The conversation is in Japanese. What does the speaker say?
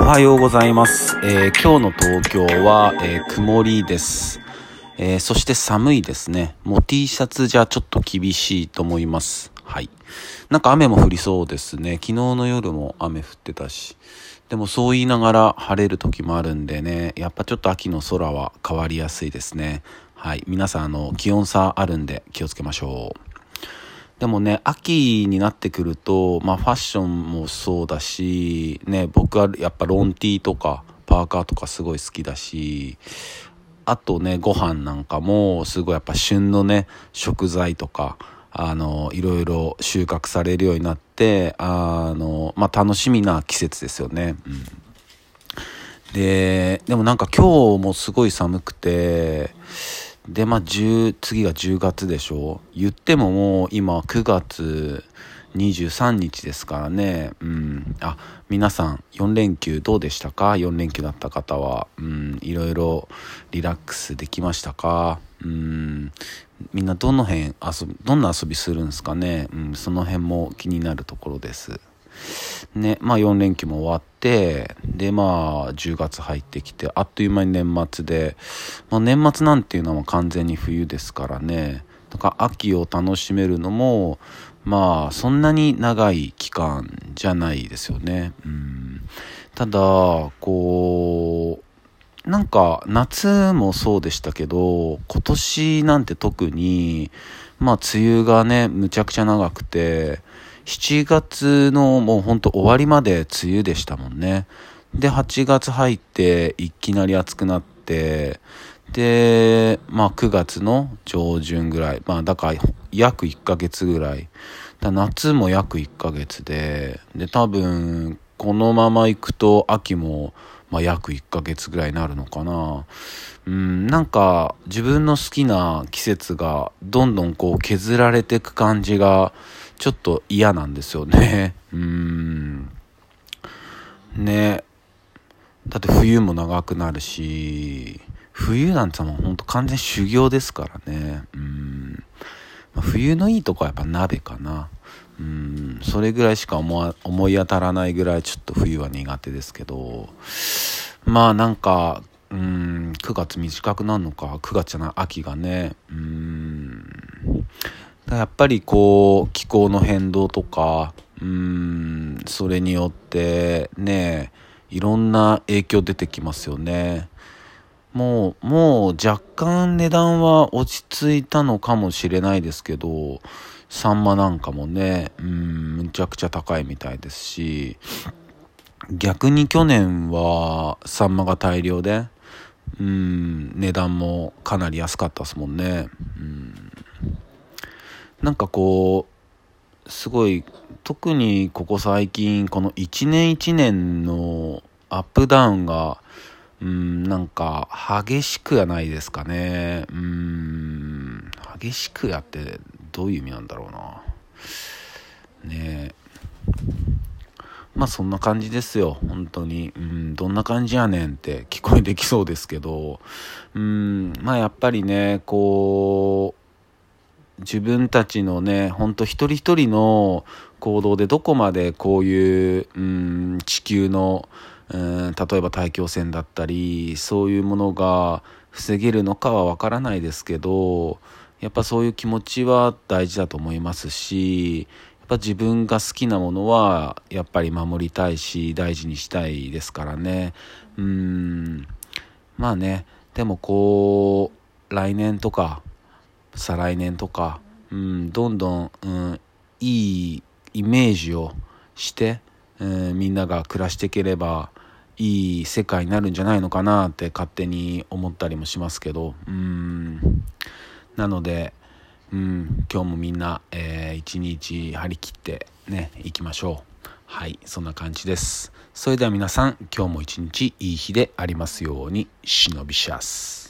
おはようございます。えー今日の東京は、えー曇りです、えーそして寒いですね。もう T シャツじゃちょっと厳しいと思います。はい。なんか雨も降りそうですね。昨日の夜も雨降ってたし。でもそう言いながら晴れる時もあるんでね、やっぱちょっと秋の空は変わりやすいですね。はい。皆さん、あの、気温差あるんで気をつけましょう。でもね、秋になってくると、まあファッションもそうだし、ね、僕はやっぱロンティーとかパーカーとかすごい好きだし、あとね、ご飯なんかもすごいやっぱ旬のね、食材とか、あの、いろいろ収穫されるようになって、あの、まあ楽しみな季節ですよね。うんで、でもなんか今日もすごい寒くて、で、まあ、10、次が10月でしょ？言ってももう今9月23日ですからね。うん。あ、皆さん4連休どうでしたか ?4 連休だった方は。うん、いろいろリラックスできましたか？うん。みんなどの辺遊び、どんな遊びするんですかね？うん、その辺も気になるところです。ね、まあ4連休も終わって、でまあ10月入ってきて、あっという間に年末で、まあ年末なんていうのは完全に冬ですからね、だから秋を楽しめるのも、まあそんなに長い期間じゃないですよね。うん、ただ、こう、なんか夏もそうでしたけど、今年なんて特に、まあ梅雨がね、むちゃくちゃ長くて、7月のもうほんと終わりまで梅雨でしたもんね。で、8月入っていきなり暑くなって、で、まあ9月の上旬ぐらい、まあだから約1ヶ月ぐらい。だ夏も約1ヶ月で、で多分このまま行くと秋もまあ約1ヶ月ぐらいになるのかな。うん、なんか自分の好きな季節がどんどんこう削られていく感じがちょっと嫌なんですよね。うん。ね。だって冬も長くなるし、冬なんてもうほんと完全修行ですからね。うん。まあ冬のいいとこはやっぱ鍋かな。うん。それぐらいしか思い当たらないぐらいちょっと冬は苦手ですけど、まあなんか、うん、9月短くなるのか、9月じゃない、秋がね。うん。やっぱりこう気候の変動とかうんそれによってねいろんな影響出てきますよねもうもう若干値段は落ち着いたのかもしれないですけどサンマなんかもねうんむちゃくちゃ高いみたいですし逆に去年はサンマが大量でうん値段もかなり安かったですもんねうんなんかこう、すごい、特にここ最近、この1年1年のアップダウンが、うん、なんか激しくはないですかね。うん、激しくやってどういう意味なんだろうな。ねえ。まあそんな感じですよ、本当に。うん、どんな感じやねんって聞こえてきそうですけど、うん、まあやっぱりね、こう、自分たちのね、ほんと一人一人の行動でどこまでこういう、うん、地球の、うん、例えば大気汚染だったり、そういうものが防げるのかはわからないですけど、やっぱそういう気持ちは大事だと思いますし、やっぱ自分が好きなものはやっぱり守りたいし大事にしたいですからね。うん。まあね、でもこう、来年とか、再来年とか、うん、どんどん、うん、いいイメージをして、うん、みんなが暮らしていければいい世界になるんじゃないのかなって勝手に思ったりもしますけど、うん、なので、うん、今日もみんな、えー一日張り切ってね、行きましょう。はい、そんな感じです。それでは皆さん、今日も一日いい日でありますように、忍びシャス。